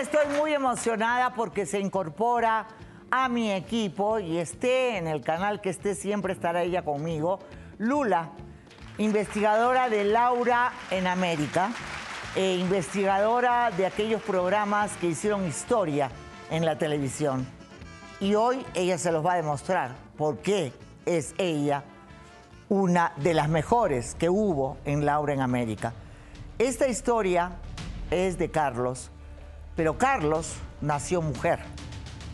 estoy muy emocionada porque se incorpora a mi equipo y esté en el canal que esté, siempre estará ella conmigo. Lula, investigadora de Laura en América, e investigadora de aquellos programas que hicieron historia en la televisión. Y hoy ella se los va a demostrar por qué es ella una de las mejores que hubo en Laura en América. Esta historia es de Carlos, pero Carlos nació mujer.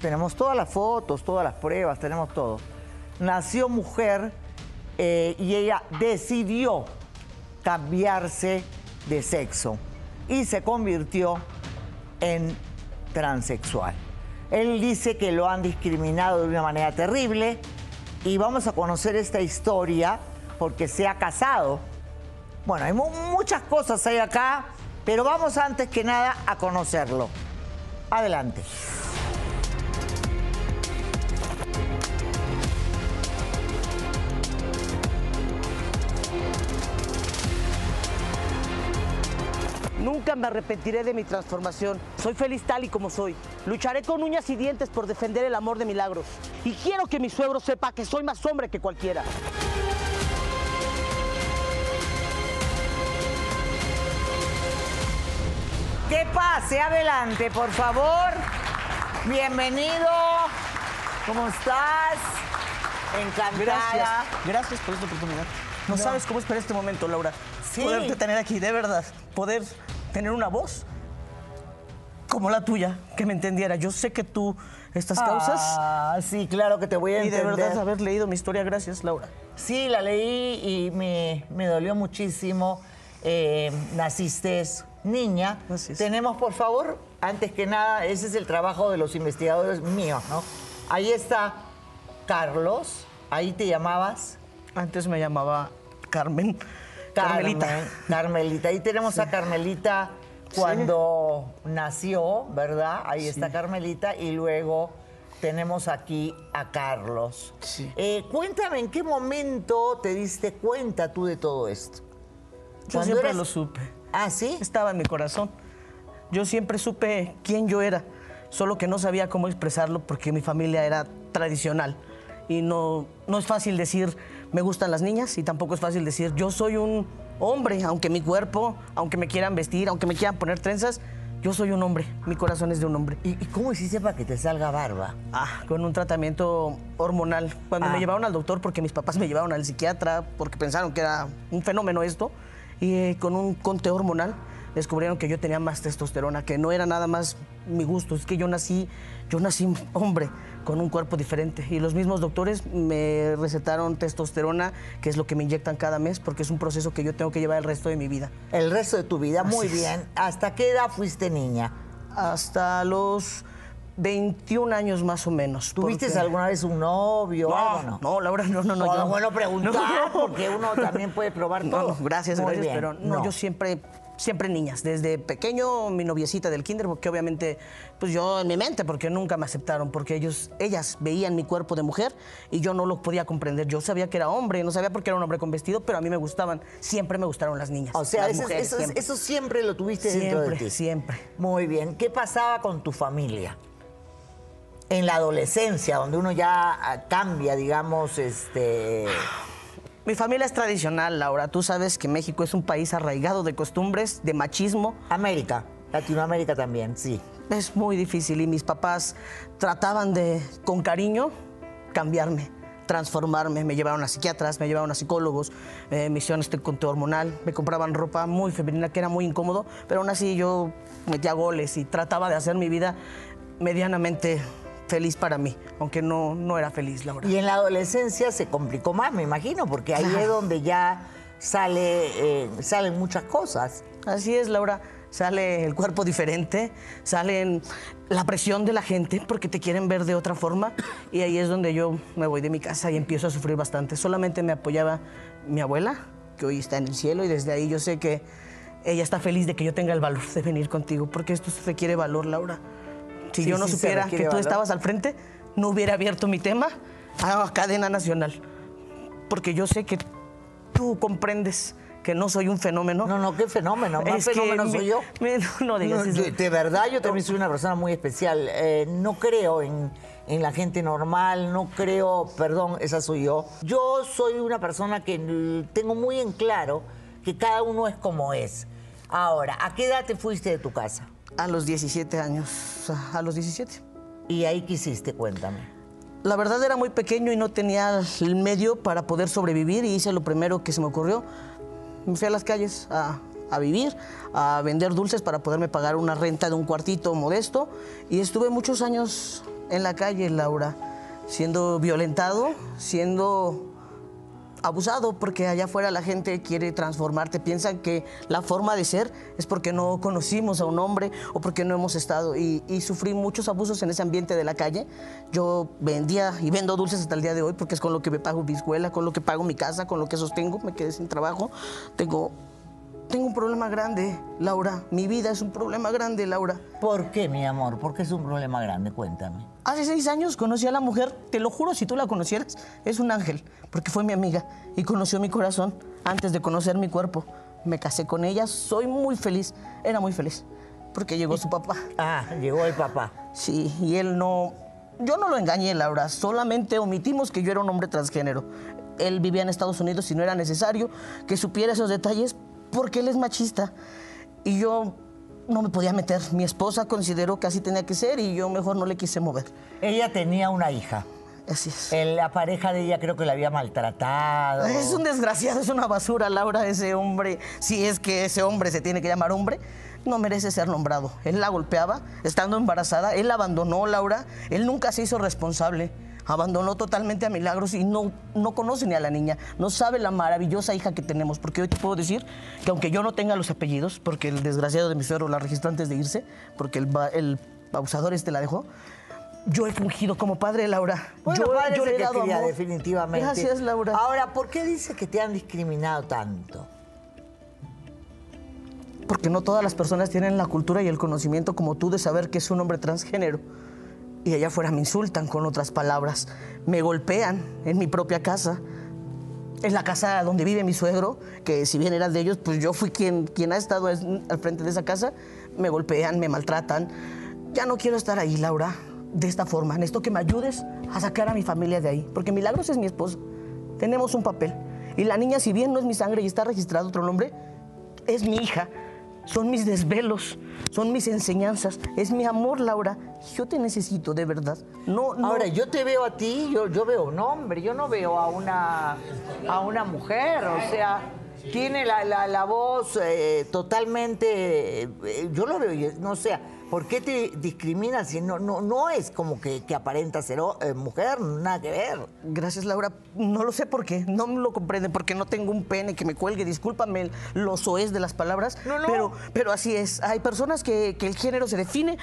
Tenemos todas las fotos, todas las pruebas, tenemos todo. Nació mujer eh, y ella decidió cambiarse de sexo y se convirtió en transexual. Él dice que lo han discriminado de una manera terrible y vamos a conocer esta historia porque se ha casado. Bueno, hay muchas cosas ahí acá, pero vamos antes que nada a conocerlo. Adelante. Nunca me arrepentiré de mi transformación. Soy feliz tal y como soy. Lucharé con uñas y dientes por defender el amor de milagros. Y quiero que mi suegro sepa que soy más hombre que cualquiera. Que pase adelante, por favor. Bienvenido. ¿Cómo estás? Encantada. Gracias. Gracias por esta oportunidad. No, sabes cómo esperé este momento, Laura. Sí. Poderte tener aquí, de verdad. Poder tener una voz como la tuya, que me entendiera. Yo sé que tú estas causas Ah, sí, claro que te voy a y de entender. verdad haber leído mi historia. Gracias, Laura. Sí, la leí y me, me dolió muchísimo. Eh, naciste niña. Tenemos, por favor, antes que nada, ese es el trabajo de los investigadores míos, ¿no? Ahí está Carlos, ahí te llamabas Antes me llamaba Carmen. Carmen, Carmelita. Carmelita. Ahí tenemos a Carmelita cuando nació, ¿verdad? Ahí está Carmelita y luego tenemos aquí a Carlos. Sí. Eh, cuéntame, ¿en qué momento te diste cuenta tú de todo esto? Yo Cuando siempre eras- lo supe. Ah, ¿sí? Estaba en mi corazón. Yo siempre supe quién yo era, solo que no sabía cómo expresarlo porque mi familia era tradicional. Y no, no es fácil decir me gustan las niñas y tampoco es fácil decir yo soy un hombre, aunque mi cuerpo, aunque me quieran vestir, aunque me quieran poner trenzas, yo soy un hombre, mi corazón es de un hombre. ¿Y, y cómo hiciste para que te salga barba? Ah, con un tratamiento hormonal. Cuando Ah. me llevaron al doctor, porque mis papás me llevaron al psiquiatra, porque pensaron que era un fenómeno esto, y eh, con un conteo hormonal descubrieron que yo tenía más testosterona, que no era nada más mi gusto, es que yo nací, yo nací hombre con un cuerpo diferente. Y los mismos doctores me recetaron testosterona, que es lo que me inyectan cada mes, porque es un proceso que yo tengo que llevar el resto de mi vida. El resto de tu vida, muy es. bien. ¿Hasta qué edad fuiste niña? Hasta los 21 años más o menos. ¿Tuviste porque- alguna vez un novio? o algo, No, no, Laura, no, no, no. Bueno, yo- bueno preguntar, No, no. porque uno también puede probar No, todo. no, gracias, Muy gracias, bien, pero no, yo siempre, siempre niñas. Desde pequeño, mi noviecita del kinder, porque obviamente, pues yo en mi mente, porque nunca me aceptaron, porque ellos, ellas veían mi cuerpo de mujer y yo no lo podía comprender. Yo sabía que era hombre, no sabía por qué era un hombre con vestido, pero a mí me gustaban, siempre me gustaron las niñas. O sea, las eso, mujeres, eso- siempre. eso siempre lo tuviste dentro de Siempre, ti. siempre. Muy bien. ¿Qué pasaba con tu familia? En la adolescencia, donde uno ya ah, cambia, digamos, este. Mi familia es tradicional, Laura. Tú sabes que México es un país arraigado de costumbres, de machismo. América, Latinoamérica también, sí. Es muy difícil y mis papás trataban de, con cariño, cambiarme, transformarme. Me llevaron a psiquiatras, me llevaron a psicólogos, eh, me hicieron este conteo hormonal, me compraban ropa muy femenina que era muy incómodo, pero aún así yo metía goles y trataba de hacer mi vida medianamente feliz para mí, aunque no, no era feliz, Laura. Y en la adolescencia se complicó más, me imagino, porque ahí es donde ya sale, eh, salen muchas cosas. Así es, Laura. Sale el cuerpo diferente, sale la presión de la gente porque te quieren ver de otra forma y ahí es donde yo me voy de mi casa y empiezo a sufrir bastante. Solamente me apoyaba mi abuela, que hoy está en el cielo y desde ahí yo sé que ella está feliz de que yo tenga el valor de venir contigo porque esto requiere valor, Laura. Si Sí, yo no sí supiera que tú valor. estabas al frente, no hubiera abierto mi tema a cadena nacional porque yo sé que tú comprendes que no soy un fenómeno. No, no, qué fenómeno. Más fenómeno soy yo. no, digas eso. De verdad, yo también soy una persona muy especial. Eh, no creo en, en, la gente normal, no creo, perdón, esa soy yo. Yo soy una persona que tengo muy en claro que cada uno es como es. Ahora, ¿a qué edad te fuiste de tu casa? A los 17 años, a los 17. ¿Y ahí qué hiciste? Cuéntame. La verdad era muy pequeño y no tenía el medio para poder sobrevivir y hice lo primero que se me ocurrió, me fui a las calles a, vivir, a vender dulces para poderme pagar una renta de un cuartito modesto. Y estuve muchos años en la calle, Laura, siendo violentado, siendo abusado porque allá afuera la gente quiere transformarte, piensan que la forma de ser es porque no conocimos a un hombre o porque no hemos estado y, sufrí muchos abusos en ese ambiente de la calle. Yo vendía y vendo dulces hasta el día de hoy porque es con lo que me pago mi escuela, con lo que pago mi casa, con lo que sostengo, me quedé sin trabajo. Tengo tengo un problema grande, Laura. Mi vida es un problema grande, Laura. ¿Por qué, mi amor? ¿Por qué es un problema grande? Cuéntame. Hace seis años conocí a la mujer, te lo juro, si tú la conocieras, es un ángel, porque fue mi amiga y conoció mi corazón antes de conocer mi cuerpo. Me casé con ella, soy muy feliz, era muy feliz, porque llegó su papá. Ah, llegó el papá. Sí, y él no... Yo no lo engañé, Laura, solamente omitimos que yo era un hombre transgénero. Él vivía en Estados Unidos y no era necesario que supiera esos detalles porque él es machista. Y yo no me podía meter. Mi esposa consideró que así tenía que ser y yo mejor no le quise mover. Ella tenía una hija. Así es. La pareja de ella creo que la había maltratado. Es un desgraciado, es una basura, Laura, ese hombre. Si es que ese hombre se tiene que llamar hombre, no merece ser nombrado. Él la golpeaba estando embarazada, él la abandonó, Laura. Él nunca se hizo responsable abandonó totalmente a Milagros y no, no conoce ni a la niña, no sabe la maravillosa hija que tenemos, porque hoy te puedo decir que aunque yo no tenga los apellidos, porque el desgraciado de mi suegro la registró antes de irse, porque el, el abusador este la dejó, yo he fungido como padre, Laura. Bueno, yo, padre yo le he dado quería, definitivamente. Gracias, Laura. Ahora, ¿por qué dice que te han discriminado tanto? Porque no todas las personas tienen la cultura y el conocimiento como tú de saber que es un hombre transgénero y allá afuera me insultan con otras palabras, me golpean en mi propia casa. En la casa donde vive mi suegro, que si bien era de ellos, pues yo fui quien, quien ha estado al frente de esa casa, me golpean, me maltratan. Ya no quiero estar ahí, Laura, de esta forma. Necesito que me ayudes a sacar a mi familia de ahí, porque Milagros es mi esposa. Tenemos un papel. Y la niña, si bien no es mi sangre y está registrado otro nombre, es mi hija son mis desvelos, son mis enseñanzas, es mi amor, Laura. Yo te necesito, de verdad. No. Ahora, yo te veo a ti, yo, yo veo un hombre, yo no veo a una, a una mujer, o sea, tiene la, la, voz eh, totalmente, eh, yo lo veo, no sé, ¿por qué te discriminas si no, no, no es como que, aparenta ser eh, mujer? Nada que ver. Gracias, Laura. No lo sé por qué, no me lo comprenden, porque no tengo un pene que me cuelgue. Discúlpame lo soez de las palabras, no, no. Pero, pero así es. Hay personas que, el género se define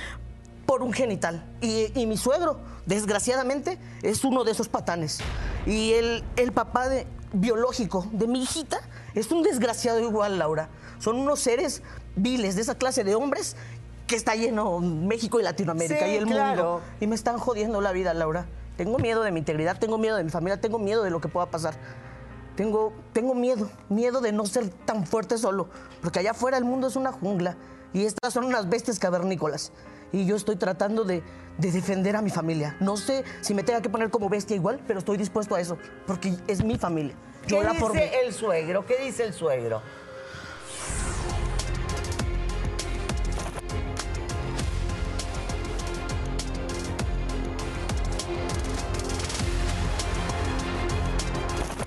por un genital. Y, y, mi suegro, desgraciadamente, es uno de esos patanes. Y el, el papá de, biológico de mi hijita es un desgraciado igual, Laura. Son unos seres viles de esa clase de hombres que está lleno México y Latinoamérica y el mundo. Y me están jodiendo la vida, Laura. Tengo miedo de mi integridad, tengo miedo de mi familia, tengo miedo de lo que pueda pasar. Tengo, tengo miedo, miedo de no ser tan fuerte solo, porque allá afuera el mundo es una jungla y estas son unas bestias cavernícolas. Y yo estoy tratando de, de defender a mi familia. No sé si me tenga que poner como bestia igual, pero estoy dispuesto a eso, porque es mi familia. Yo ¿Qué dice el suegro? ¿Qué dice el suegro?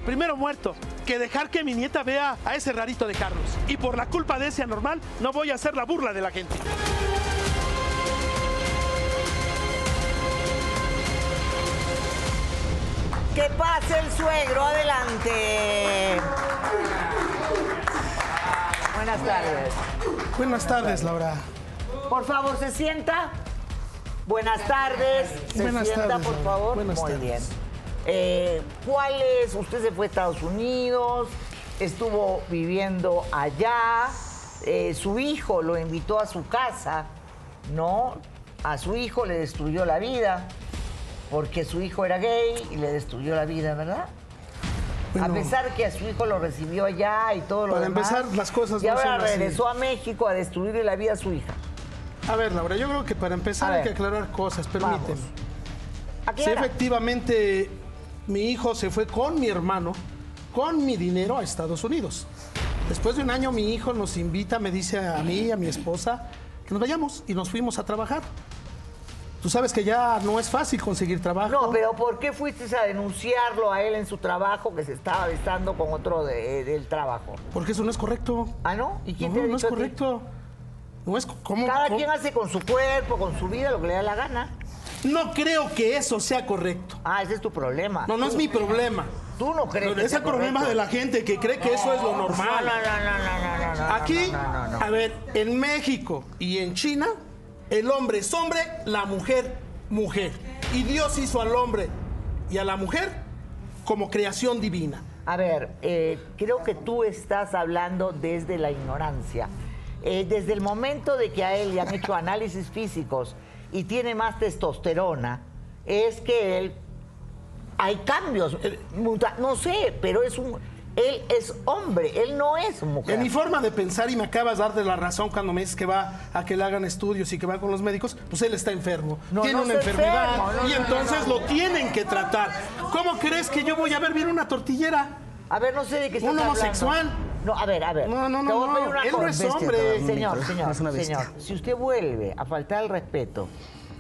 primero muerto que dejar que mi nieta vea a ese rarito de Carlos. Y por la culpa de ese anormal, no voy a hacer la burla de la gente. Que pase el suegro, adelante. Buenas tardes. Buenas tardes, Laura. Por favor, se sienta. Buenas tardes. Se sienta, por favor. Muy bien. Eh, ¿Cuál es? Usted se fue a Estados Unidos, estuvo viviendo allá, eh, su hijo lo invitó a su casa, ¿no? A su hijo le destruyó la vida, porque su hijo era gay y le destruyó la vida, ¿verdad? a pesar que a su hijo lo recibió allá y todo lo Para demás. empezar, las cosas y no ahora son así. regresó a México a destruirle la vida a su hija. A ver, Laura, yo creo que para empezar A hay ver. que aclarar cosas, permíteme. Si efectivamente mi hijo se fue con mi hermano, con mi dinero a Estados Unidos. Después de un año mi hijo nos invita, me dice a mí a mi esposa que nos vayamos y nos fuimos a trabajar. Tú sabes que ya no es fácil conseguir trabajo. No, pero ¿por qué fuiste a denunciarlo a él en su trabajo que se estaba besando con otro de- del trabajo? Porque eso no es correcto. ¿Ah, no? ¿Y quién no, te no es correcto. No es co- ¿cómo, Cada cómo? quien hace con su cuerpo, con su vida, lo que le da la gana. No creo que eso sea correcto. Ah, ese es tu problema. No, no es mi problema. Tú no crees No, que es sea el problema correcto. de la gente que cree que eso es lo normal. No, no, no, no, no, no, Aquí, a ver, en México y en China, el hombre es hombre, la mujer, mujer. Y Dios hizo al hombre y a la mujer como creación divina. A ver, eh, creo que tú estás hablando desde la ignorancia. Eh, desde el momento de que a él le han hecho análisis físicos y tiene más testosterona, es que él hay cambios. No sé, pero es un él es hombre, él no es mujer. En mi forma de pensar, y me acabas de dar de la razón cuando me dices que va a que le hagan estudios y que va con los médicos, pues él está enfermo. No, tiene no una enfermedad enfermo, y no, entonces lo tienen que tratar. ¿Cómo crees que yo voy a ver bien una tortillera? A ver, no sé de qué estás Un hablando. homosexual. No, a ver, a ver. No, no, Te no, voy a pedir no, una él no es hombre. Señor, No señor, señor, si usted vuelve a faltar el respeto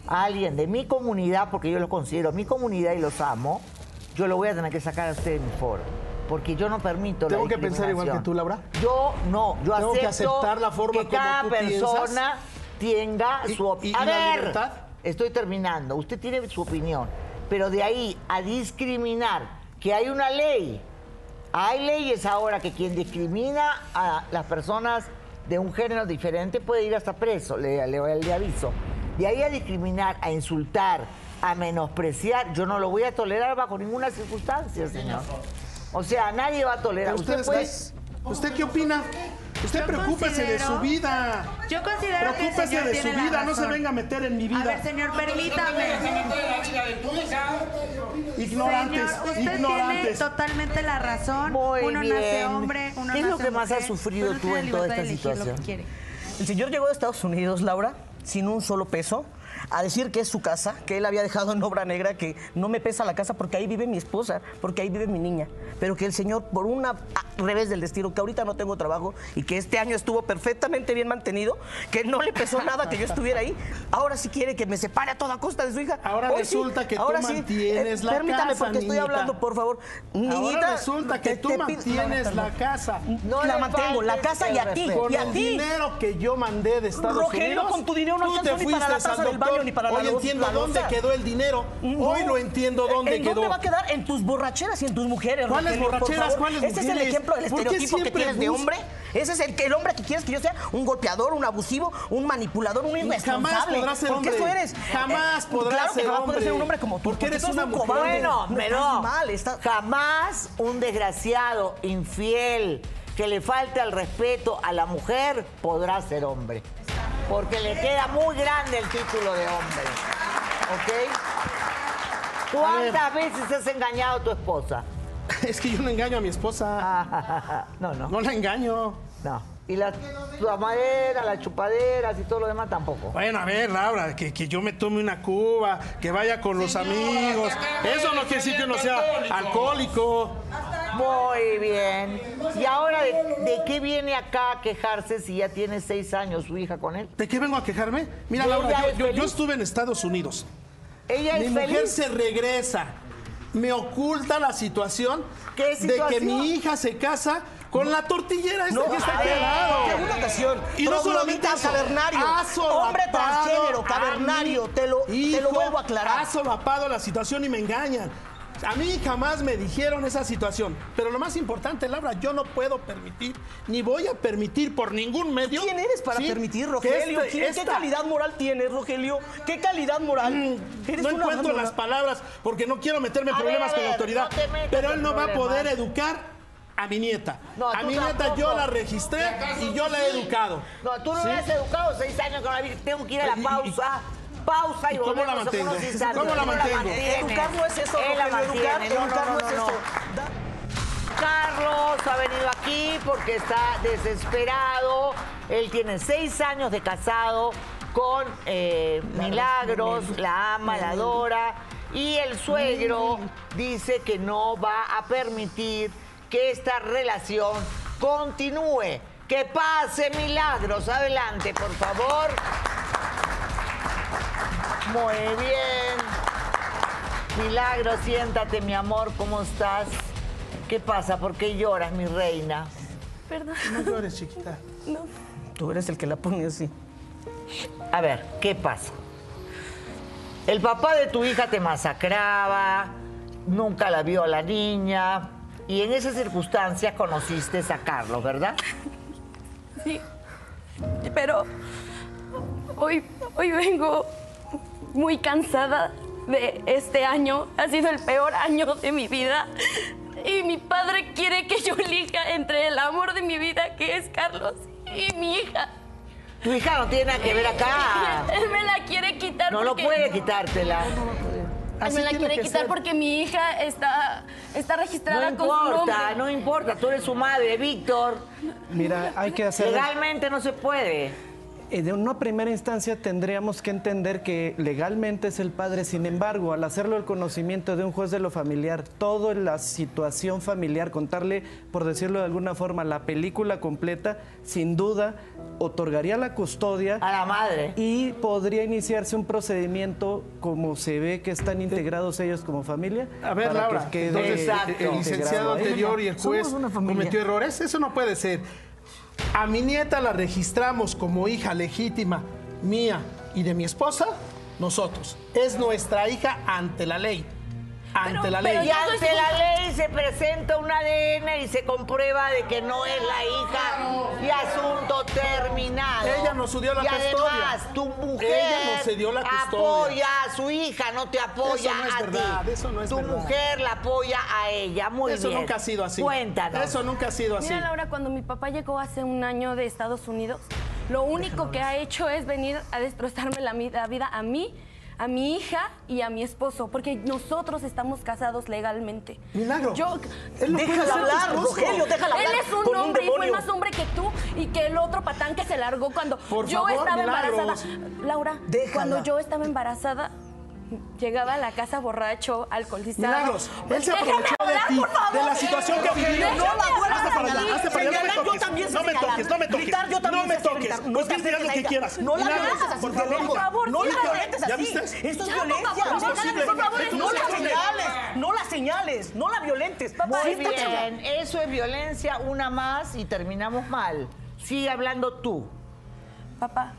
a alguien de mi comunidad, porque yo los considero mi comunidad y los amo, yo lo voy a tener que sacar a usted de mi foro. Porque yo no permito la ¿Tengo que pensar igual que tú, Laura? Yo no, yo ¿Tengo que aceptar la forma que como cada tú persona tenga ¿Y- su op- y- y A la ver, libertad? estoy terminando. Usted tiene su opinión, pero de ahí a discriminar que hay una ley hay leyes ahora que quien discrimina a las personas de un género diferente puede ir hasta preso, le, le, le aviso. De ahí a discriminar, a insultar, a menospreciar, yo no lo voy a tolerar bajo ninguna circunstancia, señor. O sea, nadie va a tolerar. ¿Usted, Usted puede- está- ¿Usted qué opina? Usted Yo preocúpese de su vida. Yo considero que el Preocúpese señor de su tiene vida, no se venga a meter en mi vida. A ver, señor, permítame. ignorantes, Señor, usted ignorantes. tiene totalmente la razón. Muy uno nace hombre, uno ¿Qué es lo que más mujer, has sufrido tú en toda esta situación? quiere. El señor llegó de Estados Unidos, Laura, sin un solo peso, a decir que es su casa, que él había dejado en obra negra, que no me pesa la casa porque ahí vive mi esposa, porque ahí vive mi niña. Pero que el señor, por una a- revés del destino, que ahorita no tengo trabajo y que este año estuvo perfectamente bien mantenido, que no le pesó nada que yo estuviera ahí, ahora sí quiere que me separe a toda costa de su hija. Ahora Hoy sí, resulta que tú sí. mantienes Eh, la Permítame casa, porque estoy hablando, por favor. Niñita, Ahora resulta que te- tú te mantienes la casa. No la mantengo, la casa y a ti. Con y a el ti. dinero que yo mandé de Estados Rogelio, Unidos. con tu dinero no tú alcanzó te ni para la fuiste taza del baño. Ni para la Hoy luz, entiendo la dónde quedó el dinero. Hoy No. lo entiendo dónde ¿En quedó. dónde va a quedar? En tus borracheras y en tus mujeres. ¿Cuáles Rogelio, por borracheras? ¿Cuáles Ese es el mujeres? ejemplo del ¿Por qué estereotipo que tienes de hombre. Ese es el, el hombre que quieres que yo sea un golpeador, un abusivo, un manipulador, un irresponsable. Jamás podrás ser Porque hombre. eso eres. Jamás Eh, podrás claro que ser jamás podrás ser un hombre. hombre como tú. Porque eres tú una un mujer. cobarde. Bueno, No, pero mal, estás- jamás un desgraciado, infiel, que le falte al respeto a la mujer podrá ser hombre. Porque le queda muy grande el título de hombre. ¿Ok? ¿Cuántas veces has engañado a tu esposa? Es que yo no engaño a mi esposa. no, no, No la engaño. no. Y la tomadera, las chupaderas y todo lo demás tampoco. Bueno, a ver, Laura, que, que yo me tome una cuba, que vaya con los amigos. Eso no quiere decir que uno sea alcohólico. Muy bien. ¿Y ahora de, de qué viene acá a quejarse si ya tiene seis años su hija con él? ¿De qué vengo a quejarme? Mira, ¿Y Laura, yo, es yo- yo estuve en Estados Unidos. Ella Mi es mujer feliz. se regresa. Me oculta la situación, ¿Qué de que mi hija se casa con la tortillera esta No, que está. En una ocasión, Y no solamente eso, cavernario, hombre transgénero, cavernario, te lo, te lo vuelvo a aclarar. Ha solapado la situación y me engañan. A mí jamás me dijeron esa situación. Pero lo más importante, Laura, yo no puedo permitir, ni voy a permitir por ningún medio. ¿Quién eres para ¿sí? permitir, que Rogelio? este- ¿Quién- ¿Qué esta- calidad moral tienes, Rogelio? ¿Qué calidad moral? Mm, Eres no una encuentro las palabras porque no quiero meterme en A ver, problemas con la autoridad. no pero él no va a poder educar a mi nieta. No, a mi nieta tampoco. yo la registré y yo la he educado. No, tú no ¿Sí? me has educado seis años con la vida. Tengo que ir a la Y- y- pausa. Y, ¿Y cómo la mantengo? ¿Cómo la mantengo? Educar no es eso, Él la Rogelio, educar, mantiene. No, no, educar no, no es no, eso. no. Da- porque está desesperado. Él tiene seis años de casado con eh, Milagros, la ama, la adora. Y el suegro dice que no va a permitir que esta relación continúe. Que pase Milagros. Adelante, por favor. Muy bien. Milagros, siéntate, mi amor. ¿Cómo estás? ¿Qué pasa? ¿Por qué lloras, mi reina? Perdón, No llores, chiquita. no. Tú eres el que la pone así. A ver, ¿qué pasa? El papá de tu hija te masacraba, nunca la vio a la niña y en esas circunstancias conociste a Carlos, ¿verdad? Sí. Pero hoy, hoy vengo muy cansada de este año. Ha sido el peor año de mi vida. Y mi padre quiere que yo elija entre el amor de mi vida, que es Carlos, y mi hija. Tu hija no tiene nada que ver acá. Él me la quiere quitar No lo porque... puede quitártela. Él Así me la quiere quitar ser. porque mi hija está, está No registrada con su importa, nombre. no importa. Tú eres su madre, Víctor. Mira, hay que hacer... Legalmente no se puede. Eh, De una primera instancia tendríamos que entender que legalmente es el padre, sin embargo, al hacerlo el conocimiento de un juez de lo familiar, toda la situación familiar, contarle, por decirlo de alguna forma, la película completa, sin duda, otorgaría la custodia A la madre. y podría iniciarse un procedimiento como se ve que están integrados ellos como familia. A ver, para que Laura, entonces Exacto. el licenciado anterior y el juez cometió errores. Eso no puede ser. A mi nieta la registramos como hija legítima mía y de mi esposa, nosotros. Es nuestra hija ante la ley. Ante Pero- la pero ley. Y ante la ley se presenta un ADN y se comprueba de que no es la hija y asunto terminado. Ella nos dio la y custodia. además, tu mujer Ella nos cedió la custodia. apoya a su hija, no te apoya Eso no es a verdad, ti. eso no es tu verdad. mujer la apoya a ella. Muy Eso bien. nunca ha sido así. Cuéntanos. Eso nunca ha sido así. Mira, Laura, cuando mi papá llegó hace un año de Estados Unidos, lo único que ha hecho es venir a destrozarme la vida a mí, a mi hija y a mi esposo, porque nosotros estamos casados legalmente. Milagro. Yo, Él no puede Déjala tu hablar. Rogelio, déjala él hablar. es un hombre y fue más hombre que tú y que el otro patán que se largó cuando Por yo favor, estaba Milagros. embarazada. Laura, Déjala. cuando yo estaba embarazada, llegaba a la casa borracho, alcoholizado. Milagros, él se Déjame aprovechó de ti, de la situación que vivió. No la vuelvas a señalar, hablar. hazte para allá, no me toques. No me toques, no me toques. Gritar, yo también No me toques. gritar. Pues digas lo que quieras. No la violencia así, por favor. violencia. Por favor, No la violentes ¿Ya así. viste? Esto es violencia. por favor, No la señales, no la señales, no la violentes. Muy bien, eso es violencia, una más y terminamos mal. Sigue hablando tú. Papá,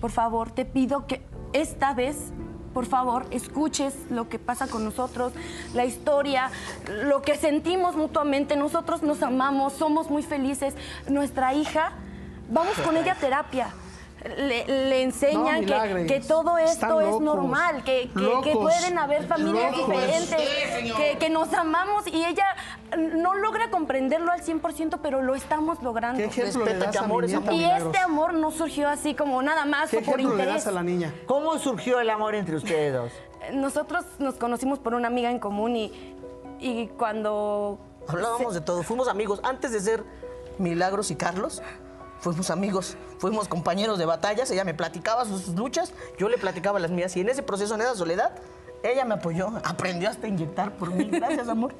por favor, te pido que esta vez, por favor, escuches lo que pasa con nosotros, la historia, lo que sentimos mutuamente. Nosotros nos amamos, somos muy felices. Nuestra hija, vamos con ella a terapia. Le, le enseñan No, que, todo esto es normal, que, que- que locos, pueden haber familias locos. diferentes, que, que nos amamos y ella no logra comprenderlo al 100%, pero lo estamos logrando. ¿Qué ejemplo le das a amor mi nieta, Y Milagros? este amor no surgió así como nada más ¿Qué o por le interés. das a la niña? ¿Cómo surgió el amor entre ustedes dos? Nosotros nos conocimos por una amiga en común y, y cuando... Hablábamos de todo, fuimos amigos. Antes de ser Milagros y Carlos, fuimos amigos, fuimos compañeros de batallas. Ella me platicaba sus luchas, yo le platicaba las mías. Y en ese proceso, en esa soledad, ella me apoyó, aprendió hasta a inyectar por mí. Gracias, amor.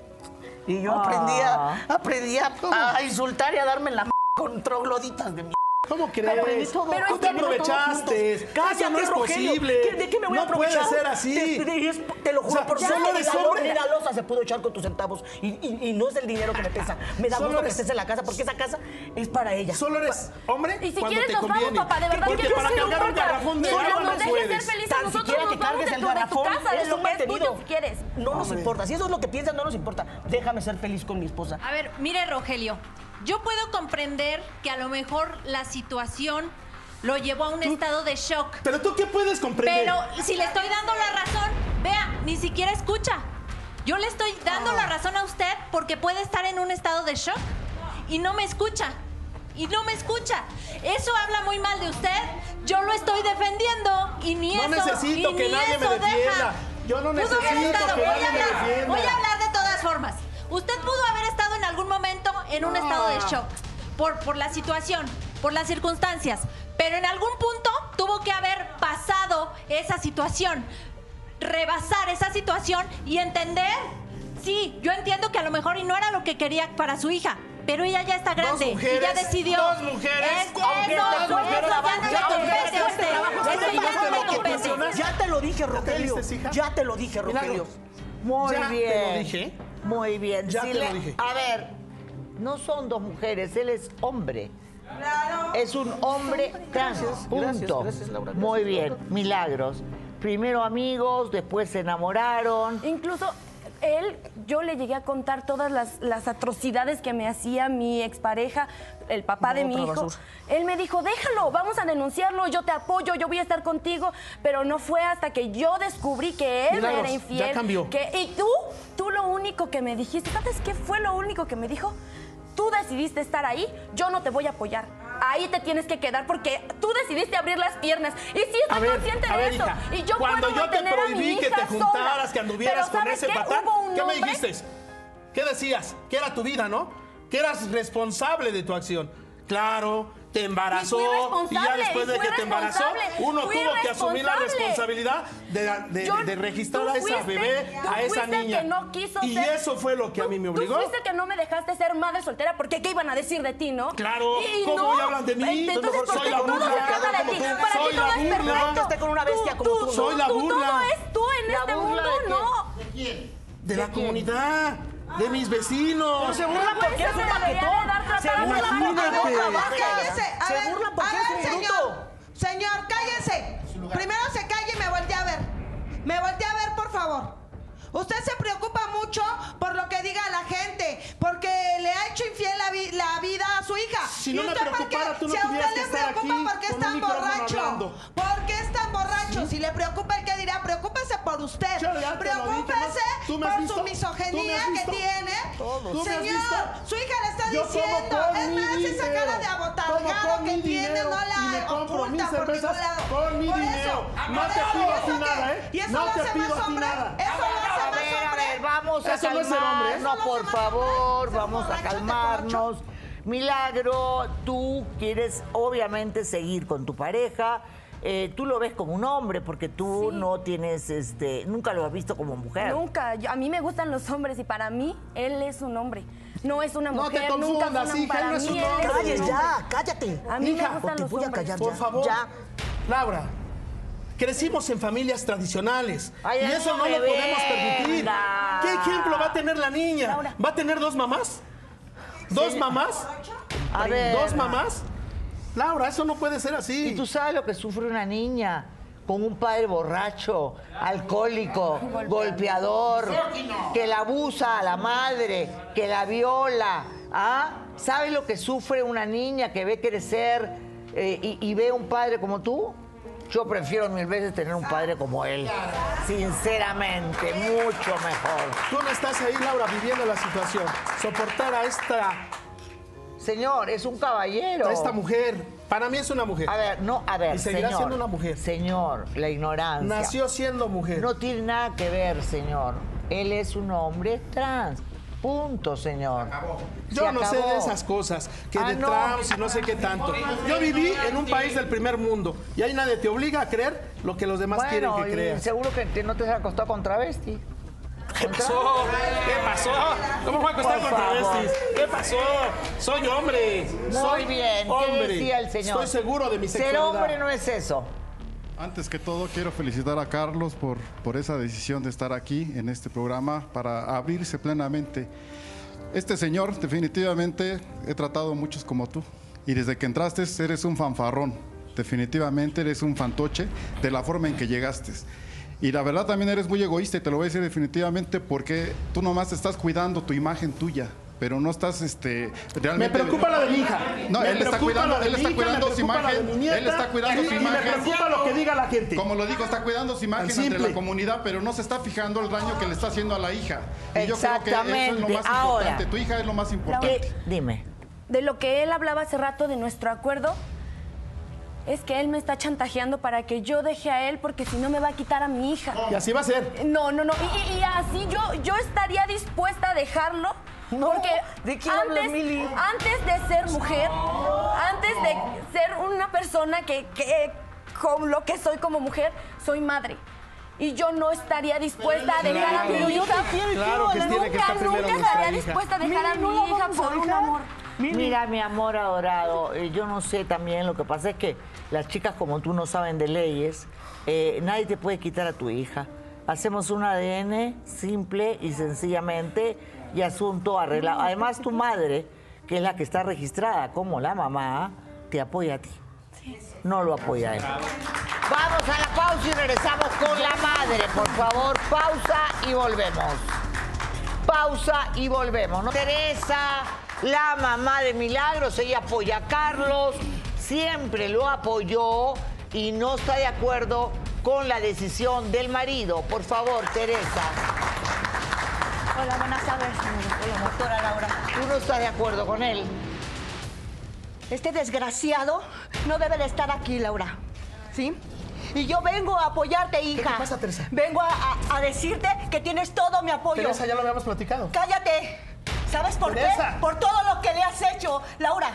Y yo aprendí a, aprendí a, a insultar y a darme la m con trogloditas de mi. ¿Cómo Aprendí crees? todo. Pero Tú es te no aprovechaste. Eso no es Rogelio. posible. ¿Qué- ¿De qué me voy a No puede aprovechar? ser así. Te, te- te lo juro, O sea, por solo solo eres hombre. ni la losa se pudo echar con tus centavos. Y, y- y no es el dinero que me pesa. Me da Solo gusto que estés en la casa porque esa casa es para ella. Solo eres hombre Y si cuando quieres te nos conviene. vamos, papá, de verdad Porque que para no se cargar un importa. garrafón de agua no puedes. Tan siquiera que cargues el garrafón. eres lo que es tuyo mantenido. si quieres. No nos importa. Si eso es lo que piensas, no nos importa. Déjame ser feliz con mi esposa. A ver, mire Rogelio, yo puedo comprender que a lo mejor la situación lo llevó a un estado de shock. Pero tú qué puedes comprender. Pero si le estoy dando la razón, vea, ni siquiera escucha. Yo le estoy dando la razón a usted porque puede estar en un estado de shock y no me escucha. Y no me escucha. Eso habla muy mal de usted. Yo lo estoy defendiendo y ni No eso necesito y que ni nadie me eso defienda. deja. Yo no necesito que voy a nadie me hablar, defienda. Voy a hablar de todas formas. Usted pudo haber estado en algún momento en un estado de Ah. shock. por, por la situación, por las circunstancias. Pero en algún punto tuvo que haber pasado esa situación, rebasar esa situación y entender. Sí, yo entiendo que a lo mejor y no era lo que quería para su hija. Pero ella ya está grande y mujeres, ya decidió. dos mujeres, Es- aunque eso, dos eso mujeres, ya no ya le te compete a viste usted. trabajo, Eso ya no le compete. Ya te lo dije, Rogelio. Ya te lo dije, Rogelio. Muy Ya te bien. lo dije. Muy bien. Ya Sí te lo dije. A ver, no son dos mujeres, él es hombre. Es un hombre trans. Punto. gracias, gracias, Laura, Muy bien, milagros. Primero amigos, después se enamoraron. Incluso él, yo le llegué a contar todas las, las atrocidades que me hacía mi expareja, el papá de mi hijo. basura. Él me dijo, déjalo, vamos a denunciarlo, yo te apoyo, yo voy a estar contigo. Pero no fue hasta que yo descubrí que él Milagros, era ya infiel. cambió. Que, y tú, tú lo único que me dijiste, ¿sabes qué fue lo único que me dijo? Tú decidiste estar ahí, yo no te voy a apoyar. Ahí te tienes que quedar porque tú decidiste abrir las piernas. Y sí A estoy ver, consciente a de ver, eso. hija, y yo cuando puedo yo te prohibí que te juntaras, sola. que anduvieras Pero con ¿sabes ese qué? patán, ¿qué me dijiste? ¿Qué decías? Que era tu vida, ¿no? Que eras responsable de tu acción. Claro, te embarazó Y y, ya después de que te embarazó, uno tuvo que asumir la responsabilidad de, de- Yo- de registrar tú a esa fuiste- bebé, tú a esa niña. que no quiso y ser- eso fue lo que a Tú- mí me obligó. Tú fuiste que no me dejaste ser madre soltera porque ¿qué iban a decir de ti, no? Claro, Y ¿cómo no. hoy hablan de mí? Entonces, Mejor ¿por soy la todo burla, se trata de ti? tú. Para Soy ti la todo es burla. esté con una bestia como tú, ¿no? Soy la tú, burla. Todo es tú en ¿La este mundo, de qué? no. De la comunidad, de mis vecinos. Se burlan Pues porque es se un paquetón. Se burlan porque no. A Se ver, burlan porque a es ver, un señor. bruto. Señor, cállese. Primero se calle y me voltea a ver. Me voltea a ver, por favor. Usted se preocupa mucho por lo que diga la gente, porque le ha hecho infiel la, vi- la vida a su hija. Si ¿Y no me usted por qué? preocupara, tú no si a usted le preocupa porque es tan borracho. hablando. ¿Por qué es tan borracho? Si le preocupa el que dirá, preocúpese por usted. Preocúpese por visto? su ¿Tú me misoginia que tiene. ¿Tú me has Señor, su hija le está Yo diciendo. Es más, esa cara de abotargado que tiene no la oculta por ningún lado. con mi Por dinero. eso, No te pido ¿y a ti eso nada? ¿eh? ¿Y eso No lo te hace pido más hombre? nada. ¿Eso lo hace más hombre? vamos a ¿eh? calmarnos, por favor, vamos a calmarnos. Milagro, tú quieres obviamente seguir con tu pareja. Eh, tú lo ves como un hombre porque tú Sí. no tienes, este, nunca lo has visto como mujer. Nunca. Yo- a mí me gustan los hombres y para mí él es un hombre. No es una No te mujer, nunca fue hija, para él no es un hombre. Calles ya, cállate. A mí me Hija, gustan te los voy a hombres. callar Por ya. favor. Ya. Laura, crecimos en familias tradicionales Ay, y eso no me lo podemos permitir. venga. ¿Qué ejemplo va a tener la niña? Laura. ¿Va a tener dos mamás? ¿Dos mamás? A ver. ¿Dos mamás? Laura, eso no puede ser así. ¿Y tú sabes lo que sufre una niña con un padre borracho, alcohólico, golpeador, que la abusa a la madre, que la viola? ¿Ah? ¿Sabes lo que sufre una niña que ve crecer eh, y, y ve un padre como tú? Yo prefiero mil veces tener un padre como él. Sinceramente, mucho mejor. Tú no estás ahí, Laura, viviendo la situación. Soportar a esta, Señor, es un caballero. esta mujer. Para mí es una mujer. A ver, no, a ver, Y seguirá señor. siendo una mujer. Señor, la ignorancia. Nació siendo mujer. No tiene nada que ver, señor. Él es un hombre trans. Punto, señor. Yo no sé de esas cosas, que Ah, de no. trans y no sé qué tanto. Yo viví en un país del primer mundo y ahí nadie te obliga a creer lo que los demás quieren que creas. seguro que no te has acostado con travesti. ¿Qué pasó? ¿Qué pasó? ¿Cómo fue a acostar con travestis? ¿Qué pasó? Soy hombre. Muy Soy bien. ¿Qué hombre. decía el señor? Estoy seguro de mi Ser sexualidad. hombre no es eso. Antes que todo, quiero felicitar a Carlos por, por esa decisión de estar aquí en este programa para abrirse plenamente. Este señor, definitivamente, he tratado a muchos como tú. Y desde que entraste, eres un fanfarrón. Definitivamente eres un fantoche de la forma en que llegaste. Y la verdad también eres muy egoísta y te lo voy a decir definitivamente porque tú nomás estás cuidando tu imagen tuya, pero no estás este, Me realmente... preocupa la de mi hija. No, Me él está cuidando- él está hija, cuidando me su imagen, él está cuidando y- su y imagen. me preocupa lo que diga la gente. Como lo digo, está cuidando su imagen ante la comunidad, pero no se está fijando el daño que le está haciendo a la hija. Y yo creo que eso es lo Exactamente. más Ahora, importante. Tu hija es lo más importante. ¿Qué? Dime. De lo que él hablaba hace rato de nuestro acuerdo, es que él me está chantajeando para que yo deje a él porque si no me va a quitar a mi hija. Y así va a ser. No, no, no. Y, y- y así yo, yo estaría dispuesta a dejarlo Porque ¿de quién hablas, antes, Mili? antes de ser mujer, antes de ser una persona que, que con lo que soy como mujer, soy madre. Y yo no estaría dispuesta a dejar a mi yo hija. te quiero Claro que que nunca, nunca estaría dispuesta a dejar a ¿no mi hija por un amor. Mira, mi amor adorado, eh, yo no sé también, lo que pasa es que las chicas como tú no saben de leyes, eh, nadie te puede quitar a tu hija. Hacemos un ADN simple y sencillamente y asunto arreglado. Además, tu madre, que es la que está registrada como la mamá, te apoya a ti. No lo apoya a él. Vamos a la pausa y regresamos con la madre. Por favor, pausa y volvemos. Pausa y volvemos. ¿no? Teresa, la mamá de Milagros, ella apoya a Carlos, siempre lo apoyó y no está de acuerdo con la decisión del marido. Por favor, Teresa. Hola, buenas tardes. Hola, doctora Laura. ¿Tú no estás de acuerdo con él? Este desgraciado no debe de estar aquí, Laura. ¿Sí? Y yo vengo a apoyarte, hija. te pasa, Teresa? Vengo a, a- a decirte que tienes todo mi apoyo. Teresa, ya lo habíamos platicado. ¡Cállate! ¿Sabes por Teresa. qué? Por todo lo que le has hecho, Laura.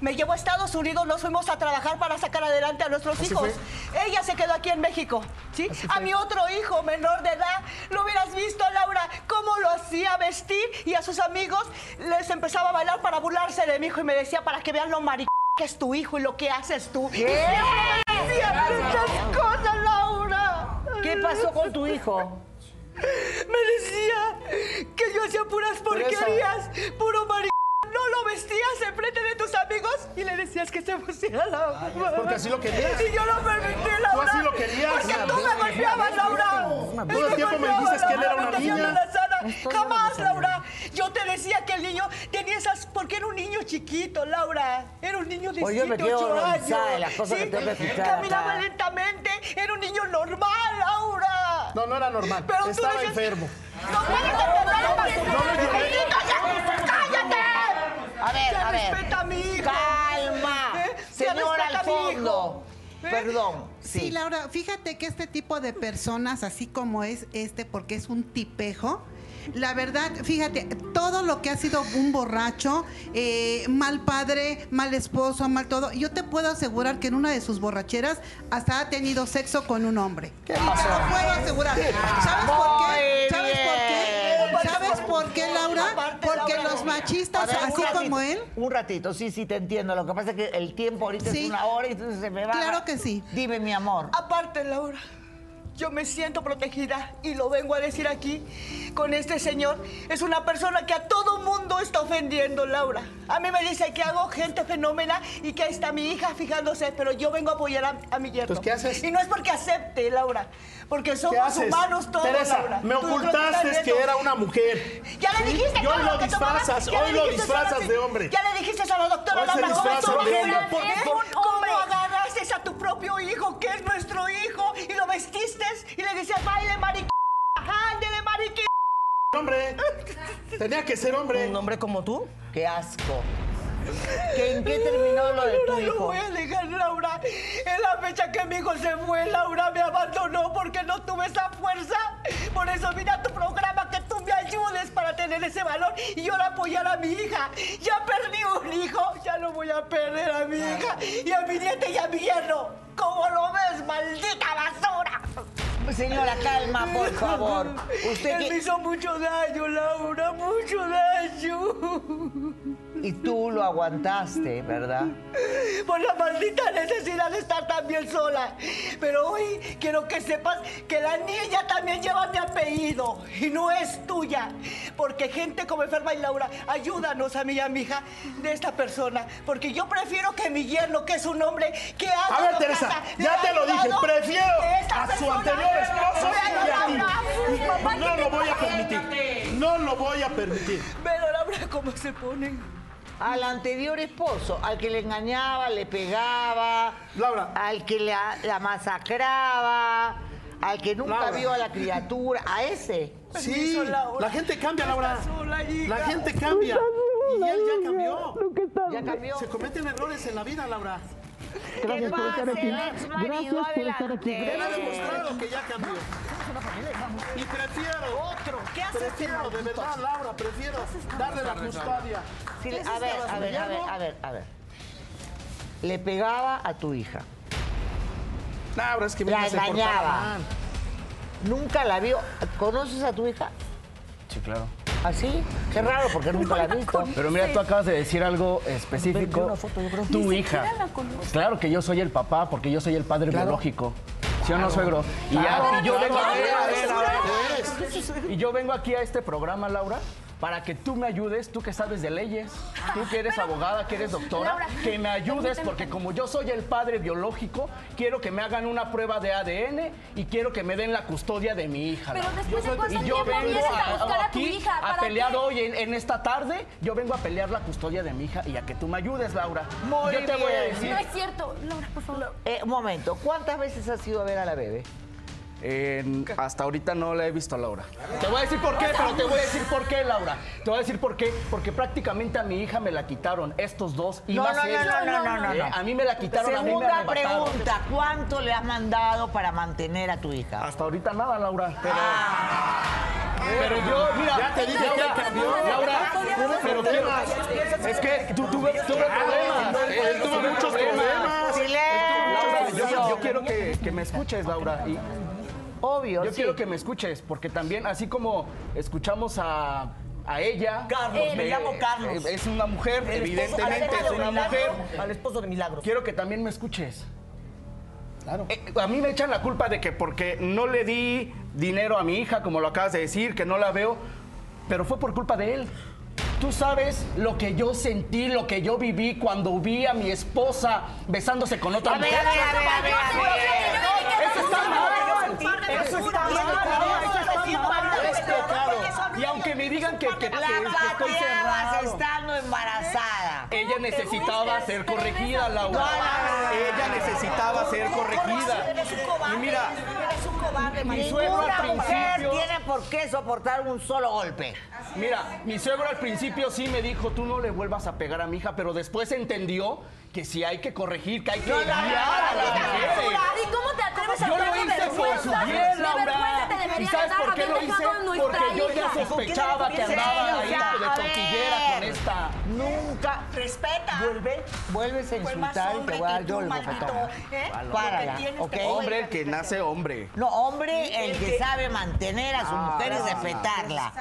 Me llevó a Estados Unidos, nos fuimos a trabajar para sacar adelante a nuestros Así hijos. fue. Ella se quedó aquí en México, ¿sí? A mi otro hijo menor de edad, lo hubieras visto, Laura, cómo lo hacía vestir y a sus amigos les empezaba a bailar para burlarse de mi hijo y me decía para que vean lo mari que es tu hijo y lo que haces tú. ¿Qué? Y siempre me decía muchas cosas, Laura. ¿Qué pasó con tu hijo? Me decía que yo hacía puras porquerías, puro mari... No lo vestías en frente de tus amigos y le decías que se pusiera la mamá. porque así lo querías. Y yo lo permití, Laura. así lo querías. Porque tú me golpeabas, Laura. Todo el tiempo me dijiste que él era una niña. Jamás, Laura. Yo te decía que el niño tenía esas... Porque era un niño chiquito, Laura. Era un niño de yo me 7, quedo 8 horrorizada de años. las cosas que tengo que Caminaba acá. lentamente. Era un niño normal, Laura. No, no era normal. Pero tú Estaba dices- enfermo. ¡No puedes. ¡Cállate! A ver, a ver. respeta a mi hijo. Calma. Se Señora respeta al a mi hijo. fondo. ¿Eh? Perdón. Sí. Laura, fíjate que este tipo de personas, así como es este, porque es un tipejo, la verdad, fíjate, todo lo que ha sido un borracho, eh, mal padre, mal esposo, mal todo, yo te puedo asegurar que en una de sus borracheras hasta ha tenido sexo con un hombre. ¿Qué Te lo puedo asegurar. ¿Sabes por qué? ¿Sabes por qué? ¿Sabes por qué, Laura? Aparte, Porque Laura, los A machistas, ver, así ratito, como él, Un ratito, sí, sí, te entiendo. Lo que pasa es que el tiempo ahorita Sí. es una hora y entonces se me va. Claro que sí. Dime, mi amor. Aparte, Laura, yo me siento protegida y lo vengo a decir aquí con este señor. Es una persona que a todo mundo está ofendiendo, Laura. A mí me dice que hago gente fenómena y que ahí está mi hija fijándose, pero yo vengo a apoyar a, a mi yerno. Entonces, ¿qué haces? Y no es porque acepte, Laura, porque ¿Qué somos humanos todos, Teresa, Laura. me ocultaste que era una mujer. Ya le ¿Sí? dijiste Y hoy lo disfrazas, hoy lo disfrazas de hombre. Ya le dijiste a la doctora Hoy se Laura cómo de. Es un ¿Cómo hombre. Agarraste a tu propio hijo, que es nuestro hijo, y lo vestiste y le decías, baile mariqui, ándele mariqui. Hombre, tenía que ser hombre. ¿Un hombre como tú? Qué asco. ¿Qué- ¿En qué terminó lo de tu lo hijo? voy a dejar, Laura. En la fecha que mi hijo se fue, Laura me abandonó porque no tuve esa fuerza. Por eso vine a tu programa que tú me ayudes para tener ese valor y yo la apoyar a mi hija. Ya perdí un hijo, ya no voy a perder a mi hija y a mi nieta y a mi yerno. ¿Cómo lo ves, maldita basura? Señora, calma, por favor. Usted Él que- me hizo mucho daño, Laura, mucho daño. Y tú lo aguantaste, ¿verdad? por la maldita necesidad de estar también sola. Pero hoy quiero que sepas que la niña también lleva mi apellido y no es tuya. Porque gente como Enferma y Laura, ayúdanos a mí y a mi hija de esta persona. Porque yo prefiero que mi yerno, que es un hombre que ha A ver, Teresa, ya te lo dije, prefiero a su anterior esposo que a ti. No lo voy a permitir. No lo voy a permitir. Pero Laura, ¿cómo se pone? Al anterior esposo, al que le engañaba, le pegaba, Laura. al que la, la masacraba, al que nunca Laura. vio a la criatura, a ese. Sí, la gente cambia, Laura. La gente cambia. Y él ya cambió. Ya cambió. Se cometen errores en la vida, Laura. Gracias por estar aquí. Gracias por estar aquí. Demostrado que ya cambió. una familia, vamos. Y prefiero. Otro. ¿Qué haces, Prefiero, de verdad, Laura, prefiero darle la custodia. Sí, ¿Qué a ver, a ver, a ver, a ver, a ver. Le pegaba a tu hija. Laura, es que La engañaba. Nunca la vio. ¿Conoces a tu hija? Sí, claro. ¿Así? Qué raro, porque nunca la visto. Pero mira, tú acabas de decir algo específico. una foto, yo creo. Tu Ni hija. Claro que yo soy el papá, porque yo soy el padre Claro. biológico. ¿Sí o no, Claro. suegro? Y, ya- Claro, y yo vengo claro, a ver, a ver, a ver. claro. Y yo vengo aquí a este programa, Laura, para que tú me ayudes, tú que sabes de leyes, tú que eres abogada, que eres doctora, Laura, que me ayudes, porque como yo soy el padre biológico, quiero que me hagan una prueba de ADN y quiero que me den la custodia de mi hija. Pero después de cuánto tiempo vengo vienes a buscar a tu hija, a ¿para pelear qué? hoy en, en esta tarde, yo vengo a pelear la custodia de mi hija y a que tú me ayudes, Laura. Muy yo te voy a bien. decir. No es cierto, Laura, por favor. Eh, un momento, ¿cuántas veces has ido a ver a la bebé? En- hasta ahorita no la he visto a Laura. Te voy a decir por qué, pero te voy a decir por qué, Laura. Te voy a decir por qué. Porque prácticamente a mi hija me la quitaron estos dos. Y No, más no, no, ella. no, no, no, Eh, no. A mí me la quitaron, a mí me Segunda pregunta, ¿cuánto le has mandado para mantener a tu hija? Hasta ahorita nada, Laura. Pero, pero yo, mira, Ya te dije Laura, que cambió. Laura, pero quiero, es que tú tuve, tuve problemas. Él tuvo muchos problemas. Laura, yo, quiero que, que me escuches, Laura. Y Obvio, yo sí. quiero que me escuches, porque también, así como escuchamos a, a ella. Carlos, me eh, llamo Carlos. eh, Es una mujer, esposo- evidentemente es una Milagro, mujer. Al esposo de Milagros. Quiero que también me escuches. Claro. Eh, a mí me echan la culpa de que porque no le di dinero a mi hija, como lo acabas de decir, que no la veo, pero fue por culpa de él. Tú sabes lo que yo sentí, lo que yo viví cuando vi a mi esposa besándose con otra mujer. a ver, a ver, a ver, a ver. Eso está mal. Eso está mal. Eso está mal. Es pecado. Y aunque me digan que, que, que- estoy cerrado. estando embarazada. Ella necesitaba ser corregida, Laura. Ella necesitaba ser corregida. Y mira, mi suegro al principio. tiene por qué soportar un solo golpe. Mira, mi suegro al principio sí me dijo, tú no le vuelvas a pegar a mi hija, pero después entendió que sí hay que corregir, que hay que guiar a las mujeres. ¿Y cómo te atreves a Yo lo hablar de hice por su vergüenza? bien, De Laura. vergüenza te ¿Y sabes por qué lo hice? Porque yo ya sospechaba que andaba ahí de a toquillera ver. con esta. Nunca Respeta. vuelve, vuelves a insultar y hombre te voy a dar que yo tú, el maldito, bofetón. ¿eh? Tienes ¿ok? Hombre, el que nace hombre. No, hombre, el que sabe mantener a su Ah, mujer y respetarla.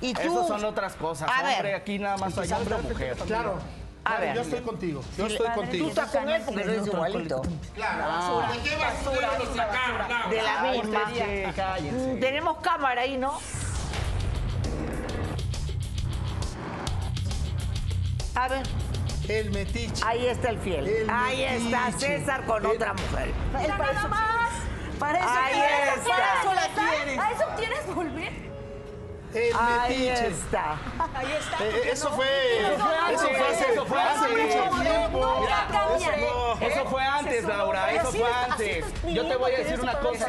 Y tú, Esas son otras cosas. A ver. hombre, aquí nada más hay hombre o mujer. Claro. A ver. yo estoy contigo. Yo estoy contigo. Tú estás con él porque eres igualito. Claro. ¿De qué basura lo sacaron? De la misma. cállense. Tenemos cámara ahí, ¿no? A ver, El metiche. ahí está el fiel. El ahí está. César con El- otra mujer. Mira nada más. Parece Ahí que está. para eso la quieres. ¿A eso quieres volver? El Ahí metiche. está. Ahí está. Eh, eso fue. Eso fue antes, Eso fue hace, eso fue hace mucho tiempo. Mira, Eso no. Eso fue antes, Laura, Pero eso así fue antes. es Yo te voy a decir una cosa.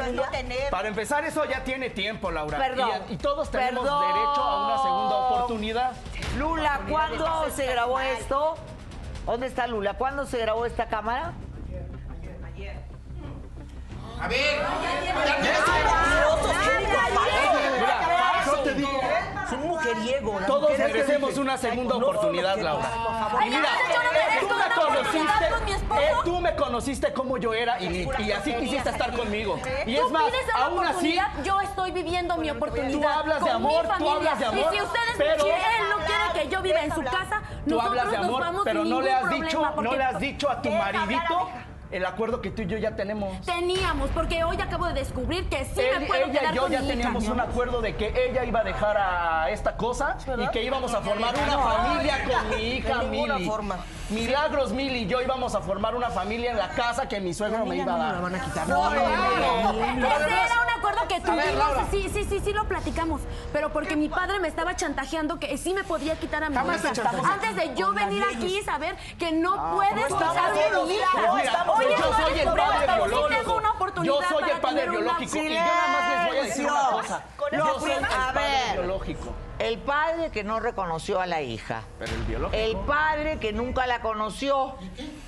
Para empezar, eso ya tiene tiempo, Laura. Perdón. Y, y todos tenemos Perdón. derecho a una segunda oportunidad. Lula, ¿cuándo se grabó esto? ¿Dónde está Lula? ¿Cuándo se grabó esta cámara? Mira, Yo te digo. Es un mujeriego. las todos mujeres que merecemos una segunda "Ay, no, oportunidad, Laura. por favor". Y mira, tú me conociste, tú me conociste como yo era y, y así quisiste estar conmigo. Y Tú es más, aún así, oportunidad, yo estoy viviendo mi oportunidad. Tú hablas de amor, tú familia. hablas de amor, Y si ustedes, pero- él no quiere que yo viva en su casa, tú nosotros hablas de nos amor, vamos pero no le has dicho, no le has dicho a tu maridito. El acuerdo que tú y yo ya tenemos. Teníamos, porque hoy acabo de descubrir que sí Él- me puedo ella quedar y yo con ya teníamos un acuerdo de que ella iba a dejar a esta cosa y que íbamos a formar una familia con mi hija De Mili. forma. Milagros Mili y yo íbamos a formar una familia en la casa que mi suegro me iba a dar. No, Ese era un acuerdo que tuvimos, sí, sí, sí, sí lo platicamos, pero porque mi padre me estaba chantajeando que sí me podía quitar a mi hija. Antes de yo venir aquí y saber que no puedes no a mi hija. Yo soy el padre biológico. Yo soy el padre biológico y yo nada más les voy a decir una cosa. Yo soy el padre biológico. El padre que no reconoció a la hija. Pero el biológico. El padre que nunca la conoció.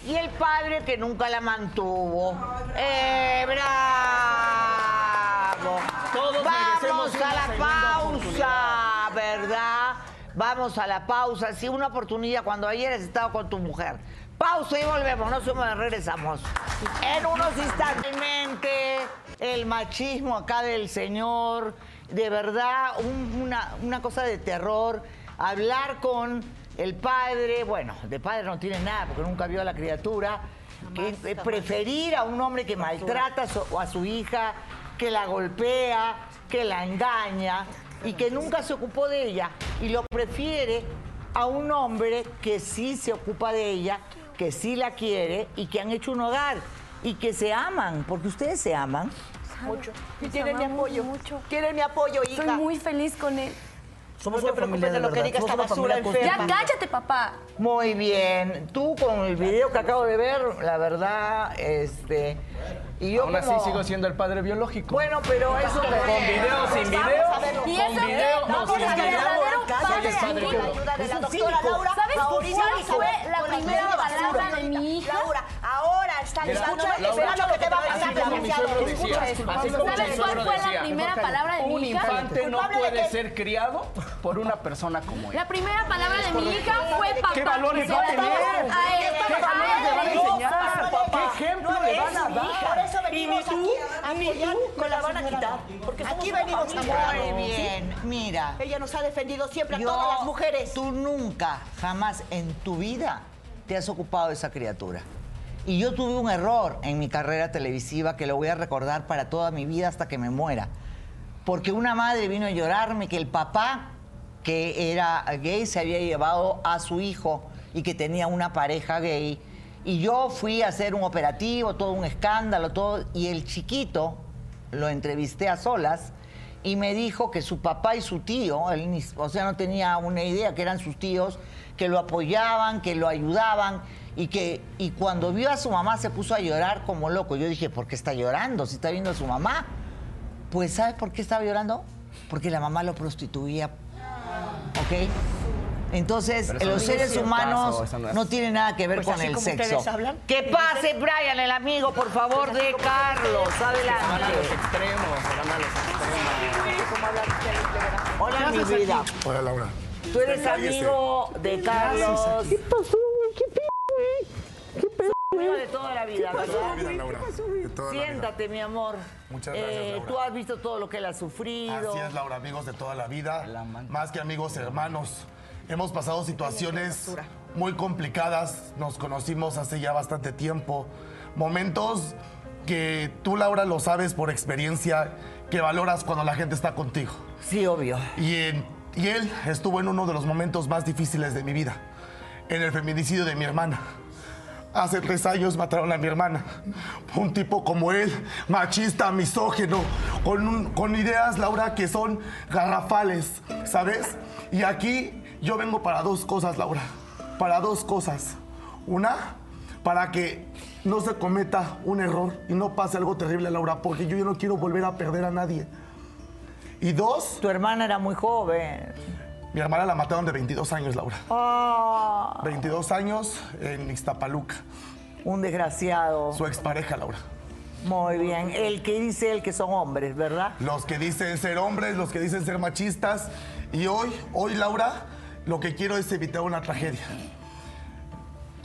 Y el padre que nunca la mantuvo. ¡Eh, bravo! Todos Vamos a la pausa, ¿verdad? Vamos a la pausa. Sí, una oportunidad cuando ayer has estado con tu mujer. Pausa y volvemos, no sumamos, regresamos. En unos instantes, el machismo acá del señor, de verdad, un- una, una cosa de terror. Hablar con el padre, bueno, de padre no tiene nada porque nunca vio a la criatura. Que, preferir a un hombre que maltrata a su, a su hija, que la golpea, que la engaña y que nunca se ocupó de ella. Y lo prefiere a un hombre que sí se ocupa de ella, que sí la quiere y que han hecho un hogar y que se aman, porque ustedes se aman. Mucho. Y tienen mi apoyo. mucho. Tienen mi apoyo, hija. Estoy muy feliz con él. Somos No te preocupes de lo que diga esta basura familia Ya enferma. cállate, papá. Muy bien. Tú con el video que acabo de ver, la verdad, este. Y yo Aún así como- sigo siendo el padre biológico. Bueno, pero eso Con video, sin video. Con video, vamos no, sin a ver, video. verdadero Soy padre ayuda de Es la un doctora cínico. Laura. ¿Sabes cuál fue la primera mi hija? Laura, ahora está Espera lo que te va a pasar, desgraciado. Escucha esto. ¿Sabes cuál fue la primera palabra de un mi hija? infante no puede ser criado por una persona como él. La primera palabra de mi hija fue papá. ¿Qué valores va a tener? damos A él. ¿Qué valores le van a enseñar? ¿Qué ejemplo le van a hija. Por dar? eso venimos aquí a ni tú con la van a quitar. Porque aquí venimos a. Muy bien, mira. Ella nos ha defendido siempre a Yo- todas las mujeres. Tú nunca, jamás en tu vida te has ocupado de esa criatura. Y yo tuve un error en mi carrera televisiva que lo voy a recordar para toda mi vida hasta que me muera. Porque una madre vino a llorarme que el papá, que era gay, se había llevado a su hijo y que tenía una pareja gay. Y yo fui a hacer un operativo, todo un escándalo, todo. Y el chiquito, lo entrevisté a solas y me dijo que su papá y su tío, él o sea, no tenía una idea que eran sus tíos, que lo apoyaban, que lo ayudaban y que y cuando vio a su mamá se puso a llorar como loco. Yo dije, ¿por qué está llorando? Si está viendo a su mamá. Pues ¿sabes por qué estaba llorando? Porque la mamá lo prostituía. ¿Ok? Entonces, los seres humanos no tienen nada que ver Pues con así el como sexo. Que pase, Brian, el amigo, por favor, de Carlos. Van a los Adelante. extremos, van a los extremos. Hola, mi vida. Hola, Laura. Tú eres amigo de Carlos. ¿Qué pasó, ¿Qué pedo, Amigo de toda la vida, ¿verdad? Mira, Laura. de toda la vida. Siéntate, mi amor. Muchas gracias, Eh, Laura. Tú has visto todo lo que él ha sufrido. Así es, Laura, amigos de toda la vida. Más que amigos, hermanos. Hemos pasado situaciones muy complicadas. Nos conocimos hace ya bastante tiempo. Momentos que tú, Laura, lo sabes por experiencia, que valoras cuando la gente está contigo. Sí, obvio. Y, en- y él estuvo en uno de los momentos más difíciles de mi vida, en el feminicidio de mi hermana. Hace tres años mataron a mi hermana. Un tipo como él, machista, misógeno, con, con ideas, Laura, que son garrafales, ¿sabes? Y aquí yo vengo para dos cosas, Laura. Para dos cosas. Una, para que no se cometa un error y no pase algo terrible, Laura, porque yo no quiero volver a perder a nadie. Y dos, Tu hermana era muy joven. mi hermana la mataron de 22 años, Laura. Ah, 22 años en Ixtapaluca. un desgraciado. Su expareja, Laura. Muy bien. El que dice él que son hombres, ¿verdad? Los que dicen ser hombres, los que dicen ser machistas. Y hoy, hoy, Laura, lo que quiero es evitar una tragedia.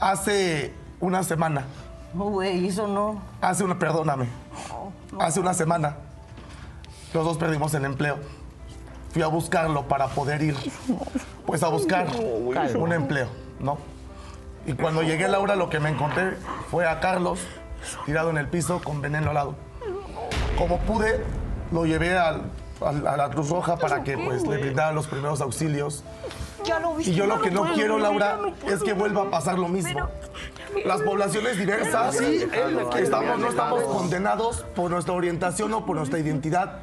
Hace una semana, No, güey, eso no. hace una, perdóname, hace una semana, los dos perdimos el empleo. Fui a buscarlo para poder ir, pues a buscar un empleo, ¿no? Y cuando llegué, Laura, lo que me encontré fue a Carlos tirado en el piso con veneno al lado. Como pude, lo llevé al- al- a la Cruz Roja para que pues, le brindara los primeros auxilios. Ya lo viste. Y yo lo que no quiero, Laura, no puedo, es que vuelva a pasar lo mismo. Las poblaciones diversas, Sí, estamos, no estamos condenados por nuestra orientación o por nuestra identidad.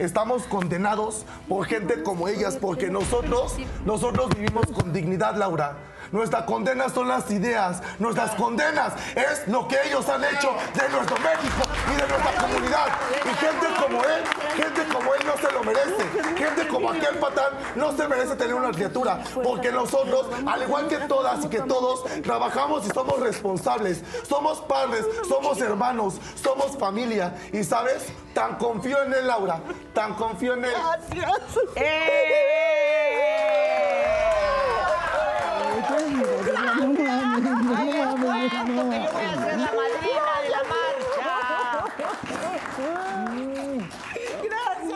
Estamos condenados por gente como ellas, porque nosotros, nosotros vivimos con dignidad, Laura. Nuestra condena son las ideas. Nuestras condenas es lo que ellos han hecho de nuestro México y de nuestra comunidad. Y gente como él, gente como él no se lo merece. Gente como aquel patán no se merece tener una criatura. Porque nosotros, al igual que todas y que todos, trabajamos y somos responsables. Somos padres, somos hermanos, somos familia. Y sabes, tan confío en él, Laura. Tan confío en él.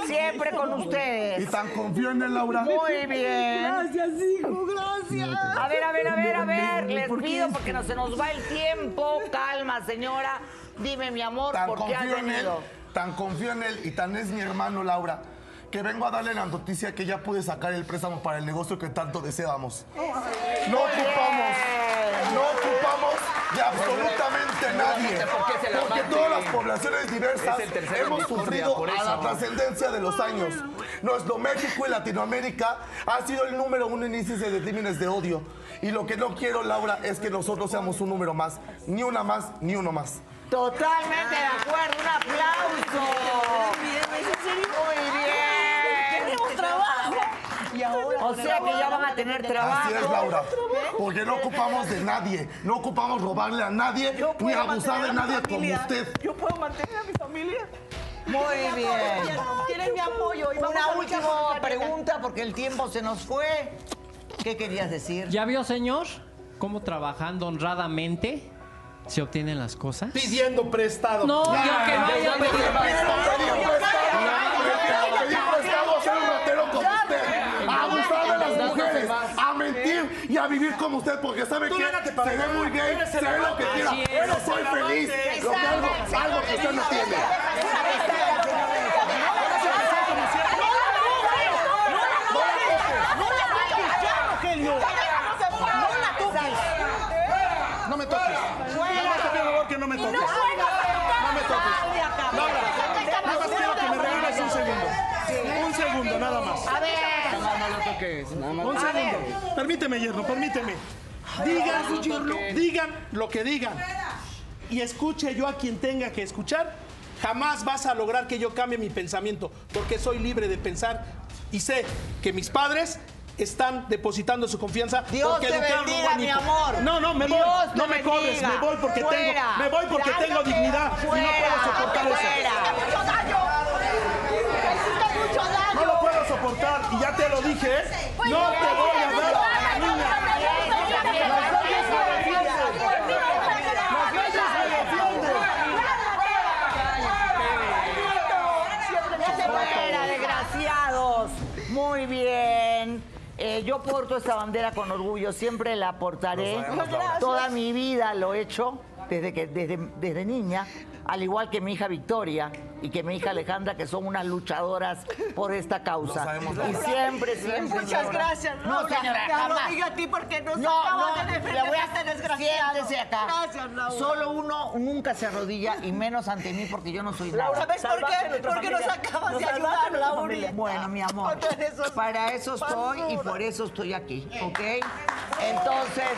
Siempre con ustedes. Y tan confío en él, Laura. Muy bien. Gracias, hijo, gracias. A ver, a ver, a ver, a ver. Les pido porque no se nos va el tiempo. Calma, señora. Dime, mi amor, Tan ¿por qué has confío en él, venido? tan confío en él y tan es mi hermano Laura, que vengo a darle la noticia que ya pude sacar el préstamo para el negocio que tanto deseábamos. No ocupamos, no ocupamos de absolutamente nadie, porque todas las poblaciones diversas hemos sufrido a la trascendencia de los años. Nuestro México y Latinoamérica ha sido el número uno en índice de crímenes de odio. Y lo que no quiero, Laura, es que nosotros seamos un número más. Ni una más, ni uno más. Totalmente de acuerdo. Un aplauso. Muy bien. Y ahora O sea que ya van a tener trabajo. Así es, Laura. Porque no ocupamos de nadie. No ocupamos robarle a nadie ni abusar de a nadie como familia. usted. Yo puedo mantener a mi familia. Muy bien. Tienes mi apoyo. y Una a última pregunta porque el tiempo se nos fue. ¿Qué querías decir? ¿Ya vio, señor, cómo trabajando honradamente se obtienen las cosas? Pidiendo prestado. No, yo que no haya Pedí pedido Pedí prestado a ser un ratero como usted. A abusar de las mujeres. A mentir y a vivir como usted. Porque sabe que se ve muy Eres se ve lo que quiera. Pero soy feliz. Lo que algo, algo que usted no tiene. No me toques. Nada más te pido, por favor, que no me toques. No me toques. Laura, nada más quiero que me regales un segundo. Un segundo, nada más. A ver. Un segundo. Permíteme, yerno, permíteme. Digan, digan lo que digan. Y escuche yo a quien tenga que escuchar. Jamás vas a lograr que yo cambie mi pensamiento, porque soy libre de pensar y sé que mis padres están depositando su confianza Dios porque te educaron un bendiga, mi amor. No, no, me Dios voy. No me corres, bendiga. me voy porque Fuera. tengo, me voy porque tengo dignidad y no Fuera. puedo soportar eso. No lo puedo soportar y ya te lo dije, ¿eh? No te voy yo porto esta bandera con orgullo, siempre la portaré. Toda mi vida lo he hecho, desde, que, desde, desde niña, al igual que mi hija Victoria y que mi hija Alejandra, que son unas luchadoras por esta causa. Sabemos, y Laura. siempre, siempre. Muchas Laura. gracias, No, Laura. señora, Te lo jamás. digo a ti porque nos No, acabas no, de defender le voy a este desgraciado. Siéntese acá. Gracias, Laura. Solo uno nunca se arrodilla y menos ante mí porque yo no soy nada. Laura, ¿sabes por qué? Porque nos acabas de ayudar, Laura. Bueno, mi amor, esos para eso estoy y por eso estoy aquí, ¿ok? Entonces,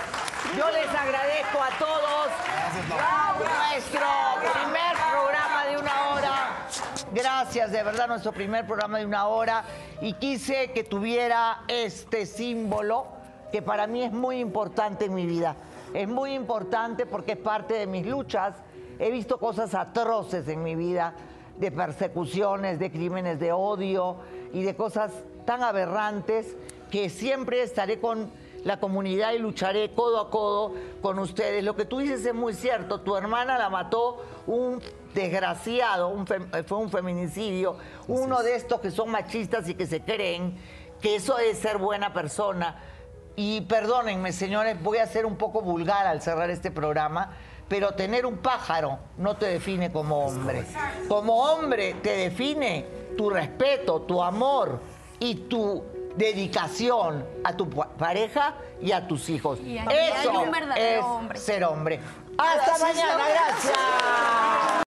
yo les agradezco a todos nuestro primer programa de una hora. Gracias, de verdad, nuestro primer programa de una hora. Y quise que tuviera este símbolo que para mí es muy importante en mi vida. Es muy importante porque es parte de mis luchas. He visto cosas atroces en mi vida, de persecuciones, de crímenes de odio y de cosas tan aberrantes que siempre estaré con la comunidad y lucharé codo a codo con ustedes. Lo que tú dices es muy cierto. Tu hermana la mató un desgraciado, un eh, fue un feminicidio, uno de estos que son machistas y que se creen que eso es ser buena persona. Y perdónenme, señores, voy a ser un poco vulgar al cerrar este programa, pero tener un pájaro no te define como hombre. Como hombre te define tu respeto, tu amor y tu dedicación a tu pa- pareja y a tus hijos. Y Eso un es hombre. ser hombre. Hasta Gracias, mañana, gracias.